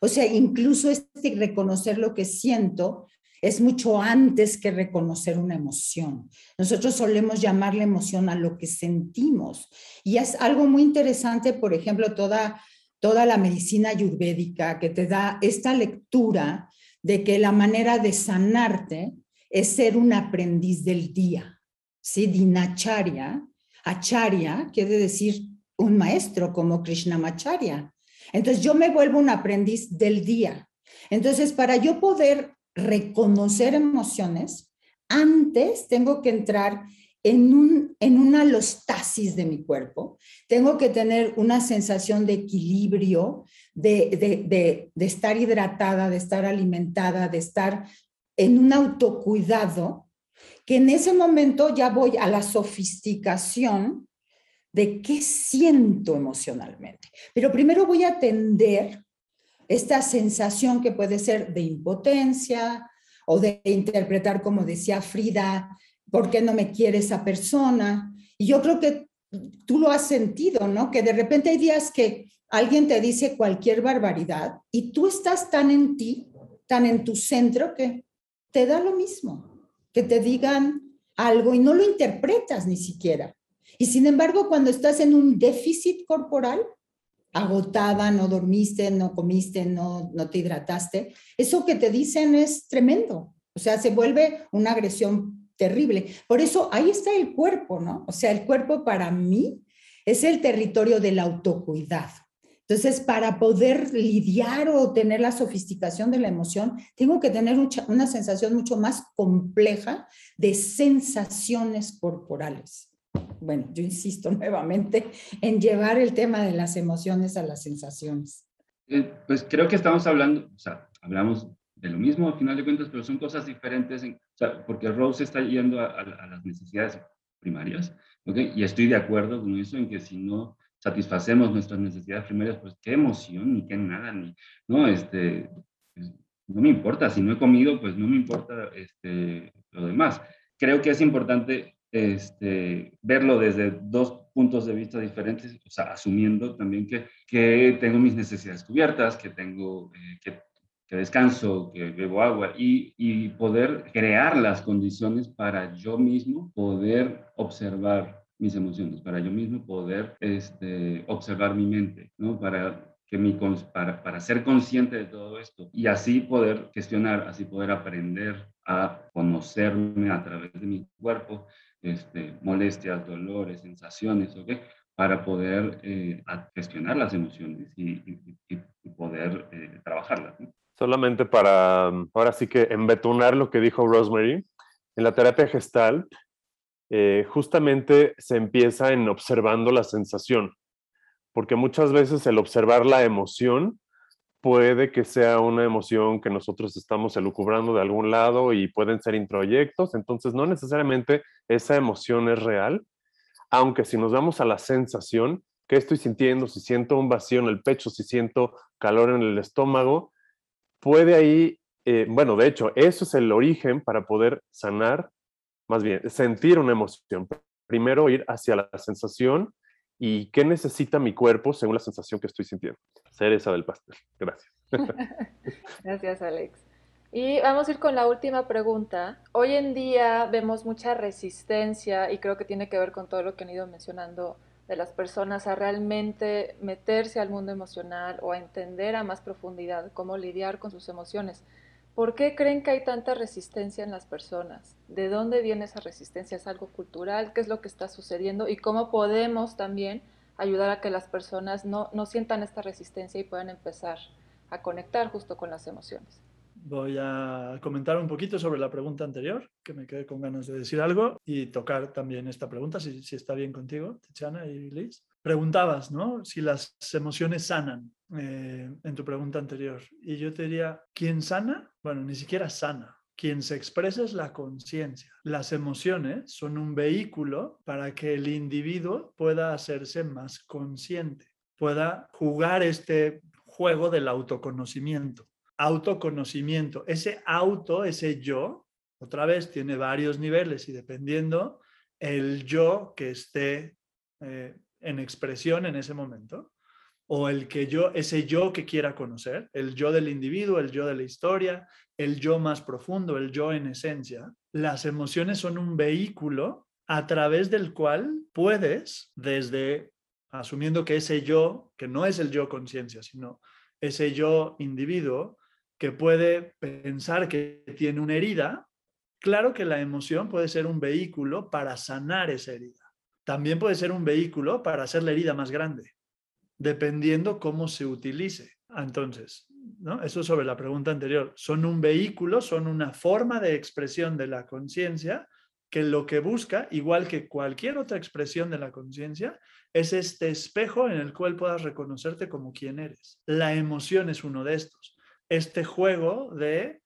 O sea, incluso este reconocer lo que siento es mucho antes que reconocer una emoción. Nosotros solemos llamarle emoción a lo que sentimos. Y es algo muy interesante, por ejemplo, toda, toda la medicina ayurvédica que te da esta lectura de que la manera de sanarte es ser un aprendiz del día. ¿sí? Dinacharya, acharya quiere decir un maestro como Krishnamacharya. Entonces yo me vuelvo un aprendiz del día. Entonces para yo poder reconocer emociones, antes tengo que entrar en, un, en una alostasis de mi cuerpo, tengo que tener una sensación de equilibrio, de, de, de, estar hidratada, de estar alimentada, de estar en un autocuidado, que en ese momento ya voy a la sofisticación de qué siento emocionalmente. Pero primero voy a atender esta sensación que puede ser de impotencia o de interpretar, como decía Frida, ¿por qué no me quiere esa persona? Y yo creo que tú lo has sentido, ¿no? Que de repente hay días que alguien te dice cualquier barbaridad y tú estás tan en ti, tan en tu centro que te da lo mismo que te digan algo y no lo interpretas ni siquiera. Y sin embargo, cuando estás en un déficit corporal, agotada, no dormiste, no comiste, no, no te hidrataste, eso que te dicen es tremendo. O sea, se vuelve una agresión terrible. Por eso ahí está el cuerpo, ¿no? O sea, el cuerpo para mí es el territorio del autocuidado. Entonces, para poder lidiar o tener la sofisticación de la emoción, tengo que tener una sensación mucho más compleja de sensaciones corporales. Bueno, yo insisto nuevamente en llevar el tema de las emociones a las sensaciones. Eh, pues creo que estamos hablando, o sea, hablamos de lo mismo al final de cuentas, pero son cosas diferentes, o sea, porque Rose está yendo a, las necesidades primarias, ¿ok? Y estoy de acuerdo con eso en que si no satisfacemos nuestras necesidades primarias, pues qué emoción, ni qué nada, ni, no, este, pues, no me importa, si no he comido, pues no me importa este, lo demás. Creo que es importante este, verlo desde dos puntos de vista diferentes, o sea, asumiendo también que, que tengo mis necesidades cubiertas, que tengo, eh, que, descanso, que bebo agua y, y poder crear las condiciones para yo mismo poder observar mis emociones, para yo mismo poder este, observar mi mente, ¿no? Para, que mi, para, para ser consciente de todo esto y así poder gestionar, así poder aprender a conocerme a través de mi cuerpo, este, molestias, dolores, sensaciones, ¿ok? Para poder eh, gestionar las emociones y, poder eh, trabajarlas. Solamente para, ahora sí que embetonar lo que dijo Rosemary, en la terapia gestal eh, justamente se empieza en observando la sensación, porque muchas veces el observar la emoción puede que sea una emoción que nosotros estamos elucubrando de algún lado y pueden ser introyectos, entonces no necesariamente esa emoción es real, aunque si nos vamos a la sensación, ¿qué estoy sintiendo? Si siento un vacío en el pecho, si siento calor en el estómago, puede ahí, eh, bueno, de hecho, eso es el origen para poder sanar más bien, sentir una emoción. Primero ir hacia la sensación y qué necesita mi cuerpo según la sensación que estoy sintiendo. Cereza del pastel. Gracias. Gracias, Alex. Y vamos a ir con la última pregunta. Hoy en día vemos mucha resistencia y creo que tiene que ver con todo lo que han ido mencionando de las personas a realmente meterse al mundo emocional o a entender a más profundidad cómo lidiar con sus emociones. ¿Por qué creen que hay tanta resistencia en las personas? ¿De dónde viene esa resistencia? ¿Es algo cultural? ¿Qué es lo que está sucediendo? ¿Y cómo podemos también ayudar a que las personas no, no sientan esta resistencia y puedan empezar a conectar justo con las emociones? Voy a comentar un poquito sobre la pregunta anterior, que me quedé con ganas de decir algo, y tocar también esta pregunta, si, si está bien contigo, Tiziana y Liz. Preguntabas, ¿no? Si las emociones sanan eh, en tu pregunta anterior. Y yo te diría, ¿quién sana? Bueno, ni siquiera sana. Quien se expresa es la conciencia. Las emociones son un vehículo para que el individuo pueda hacerse más consciente, pueda jugar este juego del autoconocimiento autoconocimiento. Ese auto, ese yo, otra vez tiene varios niveles y dependiendo el yo que esté eh, en expresión en ese momento, o el que yo, ese yo que quiera conocer, el yo del individuo, el yo de la historia, el yo más profundo, el yo en esencia, las emociones son un vehículo a través del cual puedes, desde asumiendo que ese yo, que no es el yo conciencia, sino ese yo individuo, que puede pensar que tiene una herida, claro que la emoción puede ser un vehículo para sanar esa herida. También puede ser un vehículo para hacer la herida más grande, dependiendo cómo se utilice. Entonces, ¿no? eso sobre la pregunta anterior. Son un vehículo, son una forma de expresión de la conciencia que lo que busca, igual que cualquier otra expresión de la conciencia, es este espejo en el cual puedas reconocerte como quien eres. La emoción es uno de estos este juego de,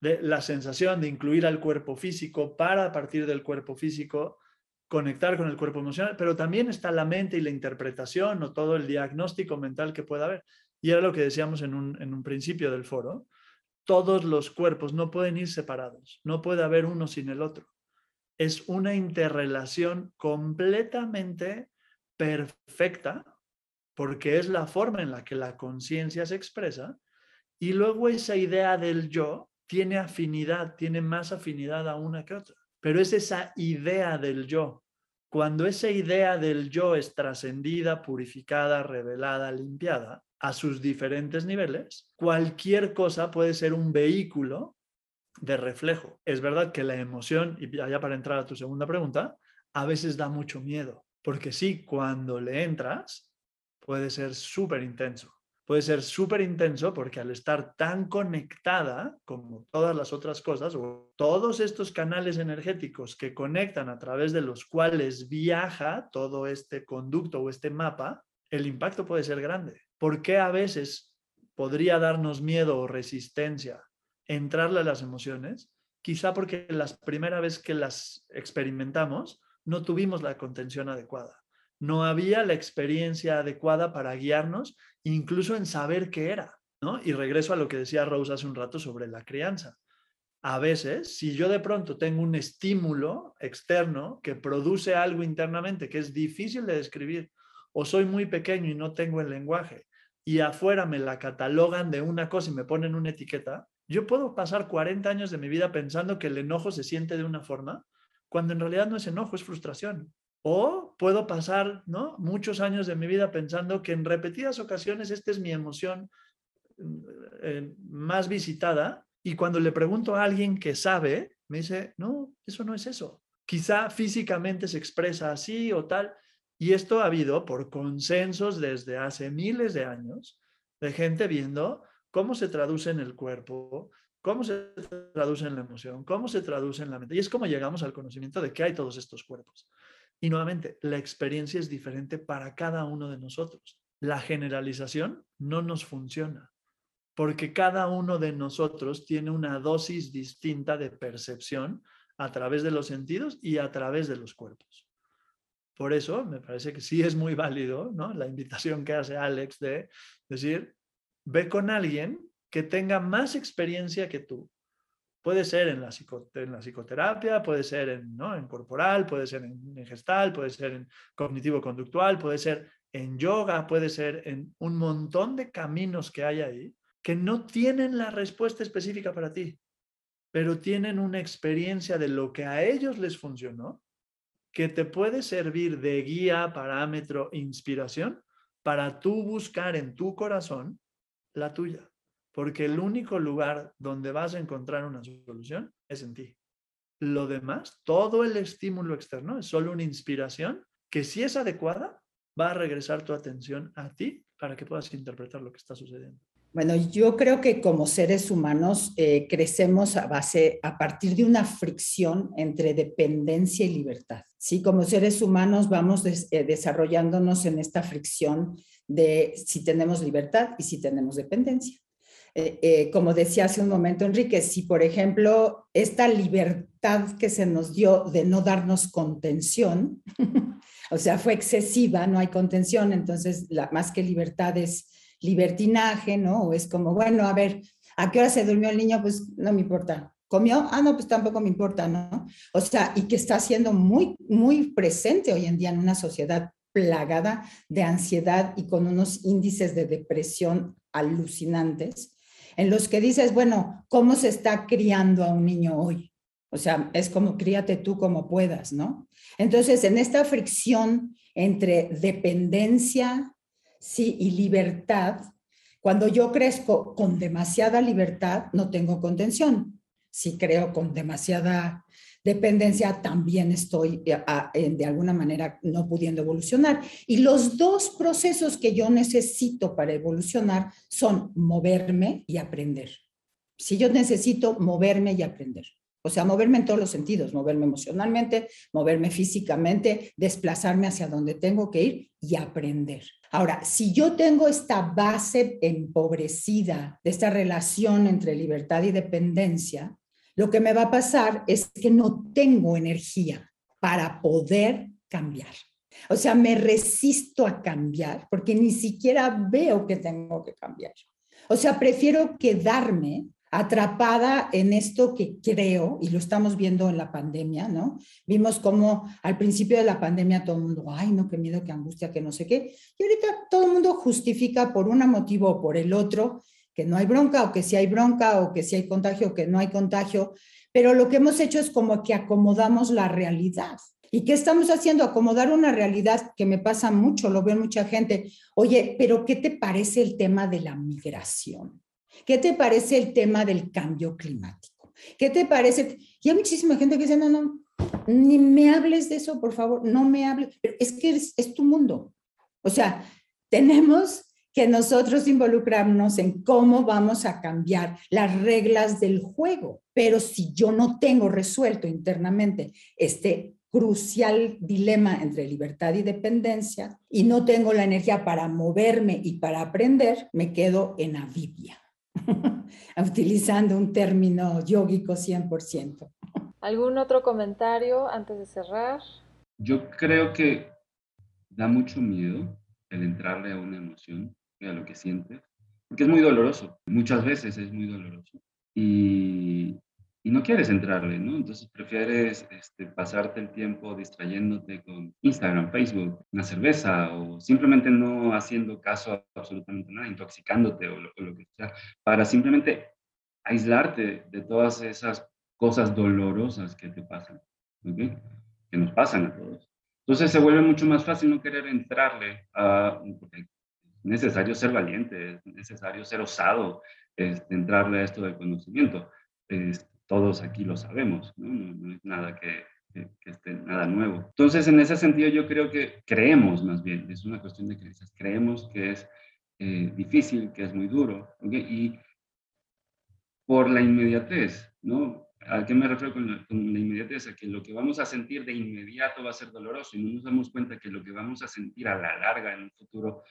la sensación de incluir al cuerpo físico para a partir del cuerpo físico conectar con el cuerpo emocional, pero también está la mente y la interpretación o todo el diagnóstico mental que pueda haber. Y era lo que decíamos en un, en un principio del foro, todos los cuerpos no pueden ir separados, no puede haber uno sin el otro. Es una interrelación completamente perfecta porque es la forma en la que la conciencia se expresa y luego esa idea del yo tiene afinidad, tiene más afinidad a una que otra. Pero es esa idea del yo. Cuando esa idea del yo es trascendida, purificada, revelada, limpiada a sus diferentes niveles, cualquier cosa puede ser un vehículo de reflejo. Es verdad que la emoción, y ya para entrar a tu segunda pregunta, a veces da mucho miedo, porque sí, cuando le entras, puede ser súper intenso. Puede ser súper intenso porque al estar tan conectada como todas las otras cosas, o todos estos canales energéticos que conectan a través de los cuales viaja todo este conducto o este mapa, el impacto puede ser grande. ¿Por qué a veces podría darnos miedo o resistencia entrarle a las emociones? Quizá porque la primera vez que las experimentamos no tuvimos la contención adecuada no había la experiencia adecuada para guiarnos, incluso en saber qué era, ¿no? Y regreso a lo que decía Rose hace un rato sobre la crianza. A veces, si yo de pronto tengo un estímulo externo que produce algo internamente que es difícil de describir, o soy muy pequeño y no tengo el lenguaje, y afuera me la catalogan de una cosa y me ponen una etiqueta, yo puedo pasar 40 años de mi vida pensando que el enojo se siente de una forma, cuando en realidad no es enojo, es frustración. O puedo pasar ¿no? muchos años de mi vida pensando que en repetidas ocasiones esta es mi emoción mm, eh, más visitada y cuando le pregunto a alguien que sabe, me dice, no, eso no es eso. Quizá físicamente se expresa así o tal. Y esto ha habido por consensos desde hace miles de años de gente viendo cómo se traduce en el cuerpo, cómo se traduce en la emoción, cómo se traduce en la mente. Y es como llegamos al conocimiento de que hay todos estos cuerpos. Y nuevamente, la experiencia es diferente para cada uno de nosotros. La generalización no nos funciona porque cada uno de nosotros tiene una dosis distinta de percepción a través de los sentidos y a través de los cuerpos. Por eso me parece que sí es muy válido ¿no? la invitación que hace Alex de decir, ve con alguien que tenga más experiencia que tú, Puede ser en la, en la psicoterapia, puede ser en, ¿no? en corporal, puede ser en, en gestal, puede ser en cognitivo-conductual, puede ser en yoga, puede ser en un montón de caminos que hay ahí que no tienen la respuesta específica para ti, pero tienen una experiencia de lo que a ellos les funcionó, que te puede servir de guía, parámetro, inspiración para tú buscar en tu corazón la tuya porque el único lugar donde vas a encontrar una solución es en ti. Lo demás, todo el estímulo externo es solo una inspiración que si es adecuada, va a regresar tu atención a ti para que puedas interpretar lo que está sucediendo. Bueno, yo creo que como seres humanos eh, crecemos a base, a partir de una fricción entre dependencia y libertad. Sí, como seres humanos vamos eh, desarrollándonos en esta fricción de si tenemos libertad y si tenemos dependencia. Eh, eh, como decía hace un momento Enrique, si por ejemplo esta libertad que se nos dio de no darnos contención, o sea, fue excesiva, no hay contención, entonces la, más que libertad es libertinaje, ¿no? O es como, bueno, a ver, ¿a qué hora se durmió el niño? Pues no me importa. ¿Comió? Ah, no, pues tampoco me importa, ¿no? O sea, y que está siendo muy, muy presente hoy en día en una sociedad plagada de ansiedad y con unos índices de depresión alucinantes en los que dices, bueno, ¿cómo se está criando a un niño hoy? O sea, es como críate tú como puedas, ¿no? Entonces, en esta fricción entre dependencia, sí, y libertad, cuando yo crezco con demasiada libertad, no tengo contención. Si creo con demasiada dependencia, también estoy eh, de alguna manera no pudiendo evolucionar. Y los dos procesos que yo necesito para evolucionar son moverme y aprender. Si yo necesito moverme y aprender. O sea, moverme en todos los sentidos, moverme emocionalmente, moverme físicamente, desplazarme hacia donde tengo que ir y aprender. Ahora, si yo tengo esta base empobrecida de esta relación entre libertad y dependencia, lo que me va a pasar es que no tengo energía para poder cambiar. O sea, me resisto a cambiar porque ni siquiera veo que tengo que cambiar. O sea, prefiero quedarme atrapada en esto que creo, y lo estamos viendo en la pandemia, ¿no? Vimos como al principio de la pandemia todo el mundo, ay, no, qué miedo, qué angustia, que no sé qué. Y ahorita todo el mundo justifica por un motivo o por el otro que no hay bronca o que si hay bronca o que si hay contagio o que no hay contagio, pero lo que hemos hecho es como que acomodamos la realidad. ¿Y qué estamos haciendo? Acomodar una realidad que me pasa mucho, lo veo mucha gente. Oye, pero ¿qué te parece el tema de la migración? ¿Qué te parece el tema del cambio climático? ¿Qué te parece? Y hay muchísima gente que dice, no, no, ni me hables de eso, por favor, no me hables. Pero es que es, es tu mundo. O sea, tenemos que nosotros involucrarnos en cómo vamos a cambiar las reglas del juego. Pero si yo no tengo resuelto internamente este crucial dilema entre libertad y dependencia y no tengo la energía para moverme y para aprender, me quedo en avidia, utilizando un término yógico 100%. ¿Algún otro comentario antes de cerrar? Yo creo que da mucho miedo el entrarle a una emoción, a lo que sientes, porque es muy doloroso, muchas veces es muy doloroso. Y, y no quieres entrarle, ¿no? Entonces prefieres este, pasarte el tiempo distrayéndote con Instagram, Facebook, una cerveza o simplemente no haciendo caso a absolutamente nada, intoxicándote o lo, que sea, para simplemente aislarte de todas esas cosas dolorosas que te pasan. Que nos pasan a todos. Entonces se vuelve mucho más fácil no querer entrarle a, porque necesario ser valiente, es necesario ser osado, este, entrarle a esto del conocimiento. Este, todos aquí lo sabemos, ¿no? No, es nada que, que, esté nada nuevo. Entonces, en ese sentido, yo creo que creemos más bien, es una cuestión de creencias, creemos que es eh, difícil, que es muy duro, y por la inmediatez, ¿no? ¿A qué me refiero con la, con la, inmediatez? A que lo que vamos a sentir de inmediato va a ser doloroso y no nos damos cuenta que lo que vamos a sentir a la larga, en un futuro,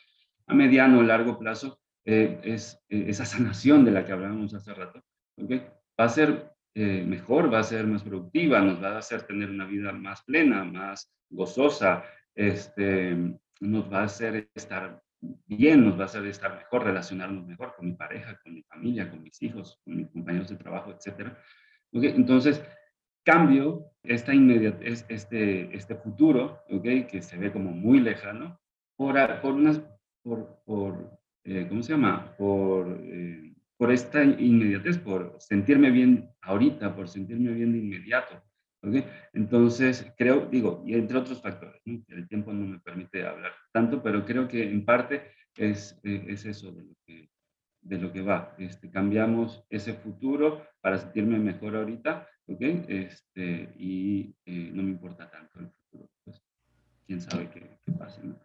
a mediano o largo plazo, eh, es eh, esa sanación de la que hablábamos hace rato, ¿ok? Va a ser eh, mejor, va a ser más productiva, nos va a hacer tener una vida más plena, más gozosa, este, nos va a hacer estar bien, nos va a hacer estar mejor, relacionarnos mejor con mi pareja, con mi familia, con mis hijos, con mis compañeros de trabajo, etc. Entonces, cambio esta este, este futuro, ¿okay? que se ve como muy lejano, por, por unas, por, por eh, ¿cómo se llama? Por... Eh, por esta inmediatez, por sentirme bien ahorita, por sentirme bien de inmediato. ¿okay? Entonces, creo, digo, y entre otros factores, el tiempo no me permite hablar tanto, pero creo que en parte es, eh, es eso de lo que, de lo que va. Este, cambiamos ese futuro para sentirme mejor ahorita, ¿ok? Este, y eh, no me importa tanto el futuro. Pues, quién sabe qué, qué pase, ¿no?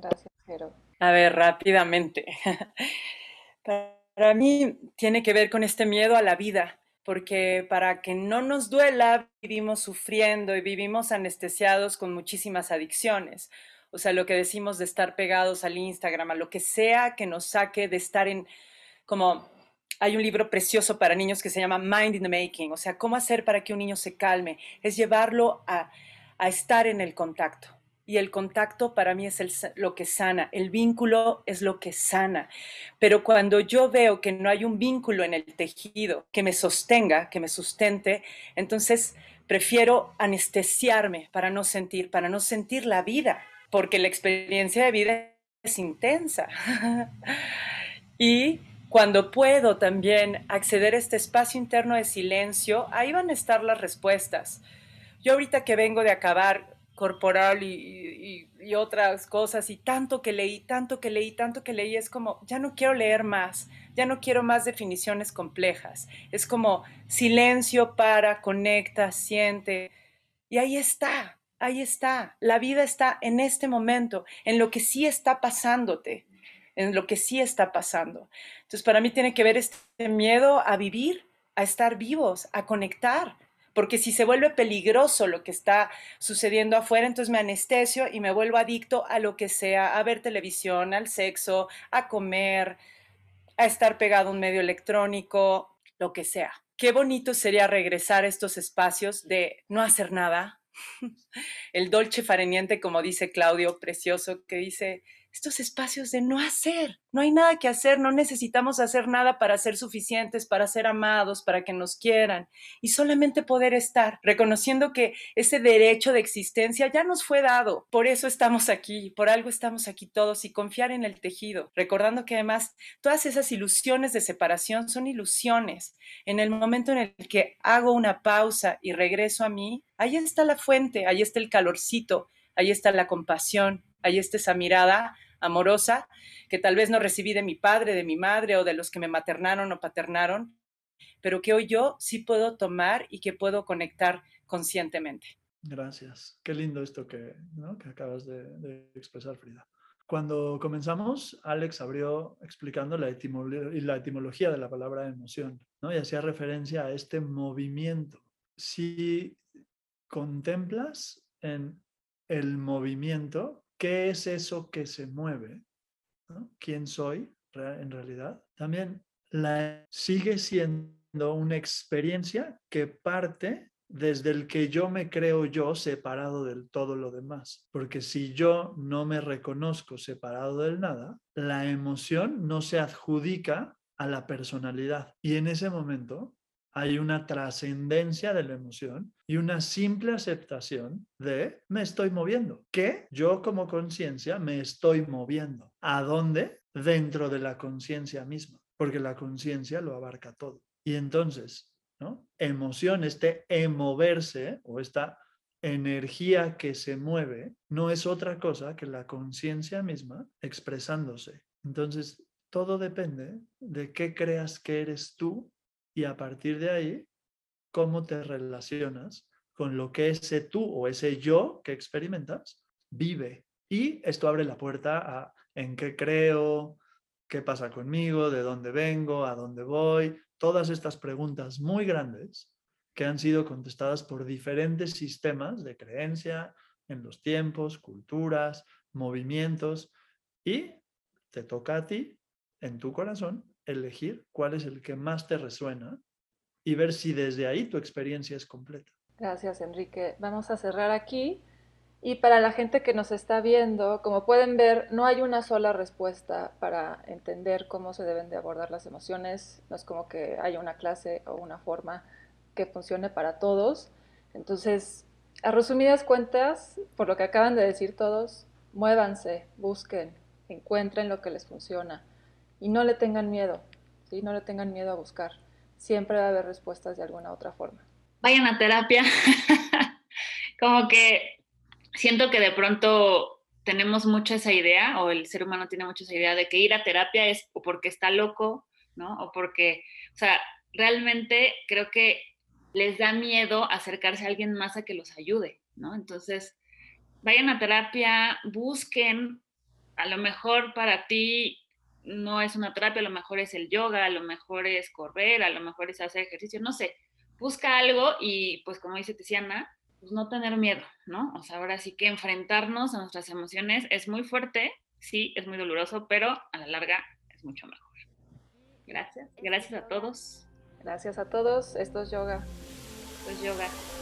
Gracias, Jero. A ver, rápidamente. Para mí tiene que ver con este miedo a la vida, porque para que no nos duela, vivimos sufriendo y vivimos anestesiados con muchísimas adicciones. O sea, lo que decimos de estar pegados al Instagram, a lo que sea que nos saque de estar en, como hay un libro precioso para niños que se llama Mind in the Making, o sea, cómo hacer para que un niño se calme, es llevarlo a estar en el contacto y el contacto para mí es lo que sana, el vínculo es lo que sana. Pero cuando yo veo que no hay un vínculo en el tejido que me sostenga, que me sustente, entonces prefiero anestesiarme para no sentir, para no sentir la vida, porque la experiencia de vida es intensa. y cuando puedo también acceder a este espacio interno de silencio, ahí van a estar las respuestas. Yo ahorita que vengo de acabar corporal y, otras cosas y tanto que leí, tanto que leí, tanto que leí, es como, ya no quiero leer más, ya no quiero más definiciones complejas, es como silencio para, conecta, siente, y ahí está, ahí está, la vida está en este momento, en lo que sí está pasándote, en lo que sí está pasando. Entonces, para mí tiene que ver este miedo a vivir, a estar vivos, a conectar, porque si se vuelve peligroso lo que está sucediendo afuera, entonces me anestesio y me vuelvo adicto a lo que sea, a ver televisión, al sexo, a comer, a estar pegado a un medio electrónico, lo que sea. Qué bonito sería regresar a estos espacios de no hacer nada. El dolce fareniente, como dice Claudio, precioso, que dice, estos espacios de no hacer. No hay nada que hacer, no necesitamos hacer nada para ser suficientes, para ser amados, para que nos quieran y solamente poder estar, reconociendo que ese derecho de existencia ya nos fue dado. Por eso estamos aquí, por algo estamos aquí todos y confiar en el tejido, recordando que además todas esas ilusiones de separación son ilusiones. En el momento en el que hago una pausa y regreso a mí, ahí está la fuente, ahí está el calorcito, ahí está la compasión, ahí está esa mirada amorosa que tal vez no recibí de mi padre, de mi madre o de los que me maternaron o paternaron, pero que hoy yo sí puedo tomar y que puedo conectar conscientemente. Gracias. Qué lindo esto que, acabas de, expresar, Frida. Cuando comenzamos, Alex abrió explicando la, la etimología de la palabra emoción, ¿no? y hacía referencia a este movimiento. Si contemplas en el movimiento, ¿qué es eso que se mueve? ¿Quién soy en realidad? También la, sigue siendo una experiencia que parte desde el que yo me creo yo separado del todo lo demás. Porque si yo no me reconozco separado del nada, la emoción no se adjudica a la personalidad. Y en ese momento hay una trascendencia de la emoción y una simple aceptación de me estoy moviendo, que yo como conciencia me estoy moviendo. ¿A dónde? Dentro de la conciencia misma, porque la conciencia lo abarca todo. Y entonces, Emoción, este moverse o esta energía que se mueve, no es otra cosa que la conciencia misma expresándose. Entonces, todo depende de qué creas que eres tú y a partir de ahí, cómo te relacionas con lo que ese tú o ese yo que experimentas vive. Y esto abre la puerta a en qué creo, qué pasa conmigo, de dónde vengo, a dónde voy, todas estas preguntas muy grandes que han sido contestadas por diferentes sistemas de creencia en los tiempos, culturas, movimientos y te toca a ti, en tu corazón, elegir cuál es el que más te resuena y ver si desde ahí tu experiencia es completa. Gracias, Enrique. Vamos a cerrar aquí. Y para la gente que nos está viendo, como pueden ver, no hay una sola respuesta para entender cómo se deben de abordar las emociones. No es como que haya una clase o una forma que funcione para todos. Entonces, a resumidas cuentas, por lo que acaban de decir todos, muévanse, busquen, encuentren lo que les funciona y no le tengan miedo, ¿sí? no le tengan miedo a buscar. Siempre va a haber respuestas de alguna otra forma. Vayan a terapia. como que siento que de pronto tenemos mucha esa idea, o el ser humano tiene mucha esa idea de que ir a terapia es o porque está loco, ¿no? O porque, o sea, realmente creo que les da miedo acercarse a alguien más a que los ayude, ¿no? Entonces, vayan a terapia, busquen, a lo mejor para ti no es una terapia, a lo mejor es el yoga, a lo mejor es correr, a lo mejor es hacer ejercicio, no sé, busca algo y pues como dice Tiziana, pues no tener miedo, ¿no? O sea, ahora sí que enfrentarnos a nuestras emociones es muy fuerte, sí, es muy doloroso, pero a la larga es mucho mejor. Gracias, gracias a todos. Gracias a todos, esto es yoga. Esto es yoga.